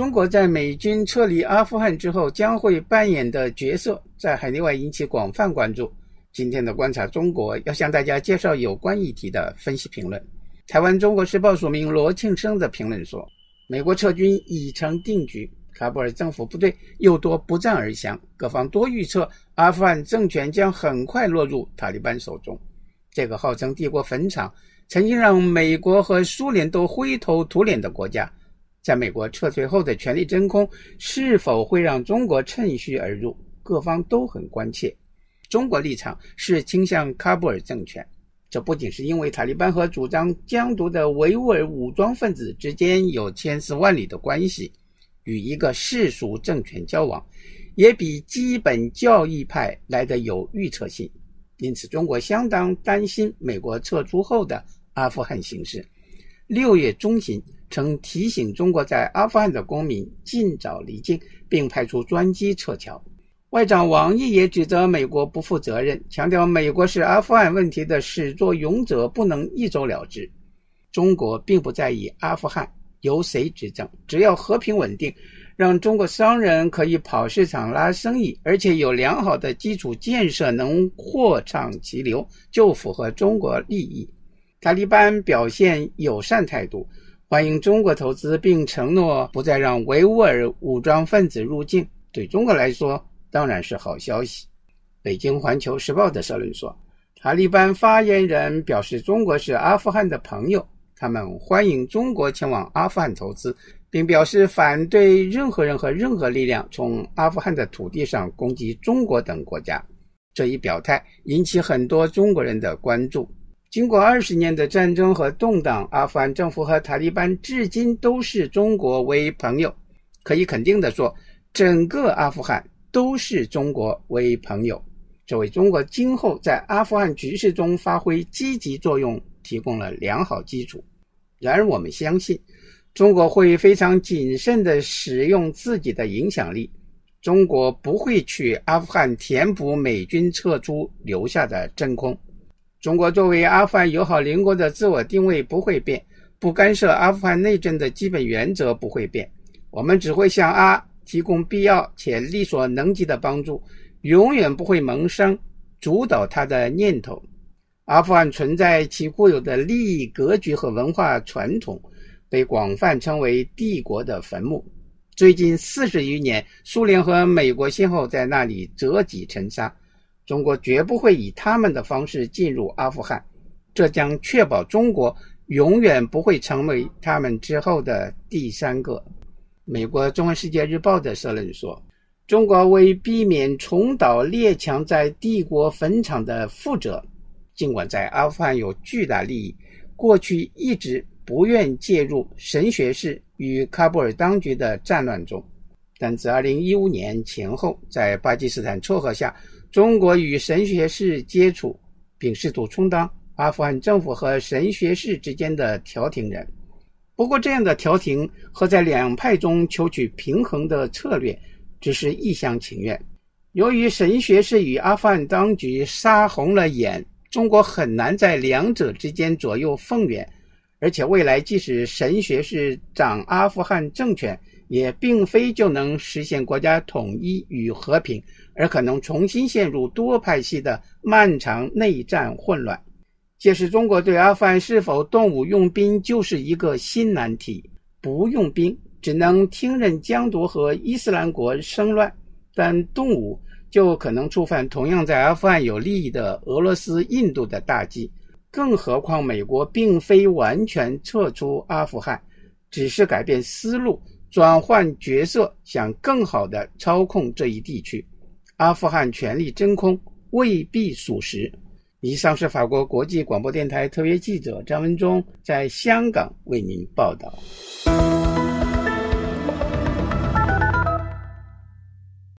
中国在美军撤离阿富汗之后将会扮演的角色，在海内外引起广泛关注。今天的观察中国要向大家介绍有关议题的分析评论。台湾《中国时报》署名罗庆生的评论说：“美国撤军已成定局，喀布尔政府部队又多不战而降，各方多预测阿富汗政权将很快落入塔利班手中。这个号称帝国坟场、曾经让美国和苏联都灰头土脸的国家，在美国撤退后的权力真空，是否会让中国趁虚而入？各方都很关切。中国立场是倾向喀布尔政权。”这不仅是因为塔利班和主张疆独的维吾尔武装分子之间有千丝万缕的关系，与一个世俗政权交往，也比基本教义派来得有预测性。因此，中国相当担心美国撤出后的阿富汗形势。六月中旬曾提醒中国在阿富汗的公民尽早离境，并派出专机撤侨。外长王毅也指责美国不负责任，强调美国是阿富汗问题的始作俑者，不能一走了之。中国并不在意阿富汗由谁执政，只要和平稳定，让中国商人可以跑市场拉生意，而且有良好的基础建设能货畅其流，就符合中国利益。塔利班表现友善态度，欢迎中国投资，并承诺不再让维吾尔武装分子入境，对中国来说，当然是好消息。北京环球时报的社论说，塔利班发言人表示，中国是阿富汗的朋友，他们欢迎中国前往阿富汗投资，并表示反对任何人和任何力量从阿富汗的土地上攻击中国等国家。这一表态引起很多中国人的关注。经过二十年的战争和动荡，阿富汗政府和塔利班至今都视中国为朋友。可以肯定地说，整个阿富汗。都视中国为朋友，这为中国今后在阿富汗局势中发挥积极作用提供了良好基础。然而，我们相信，中国会非常谨慎地使用自己的影响力。中国不会去阿富汗填补美军撤出留下的真空。中国作为阿富汗友好邻国的自我定位不会变，不干涉阿富汗内政的基本原则不会变。我们只会向阿。提供必要且力所能及的帮助，永远不会萌生主导他的念头。阿富汗存在其固有的利益格局和文化传统，被广泛称为“帝国的坟墓”。最近四十余年，苏联和美国先后在那里折戟沉沙。中国绝不会以他们的方式进入阿富汗，这将确保中国永远不会成为他们之后的第三个。美国《中文世界日报》的社论说：“中国为避免重蹈列强在帝国坟场的覆辙，尽管在阿富汗有巨大利益，过去一直不愿介入神学士与喀布尔当局的战乱中。但自2015年前后，在巴基斯坦撮合下，中国与神学士接触，并试图充当阿富汗政府和神学士之间的调停人。”不过，这样的调停和在两派中求取平衡的策略，只是一厢情愿。由于神学士与阿富汗当局杀红了眼，中国很难在两者之间左右逢源。而且，未来即使神学士掌阿富汗政权，也并非就能实现国家统一与和平，而可能重新陷入多派系的漫长内战混乱。届时，中国对阿富汗是否动武用兵就是一个新难题。不用兵，只能听任疆独和伊斯兰国生乱；但动武，就可能触犯同样在阿富汗有利益的俄罗斯、印度的大忌。更何况，美国并非完全撤出阿富汗，只是改变思路、转换角色，想更好地操控这一地区。阿富汗权力真空未必属实。以上是法国国际广播电台特约记者张文忠在香港为您报道。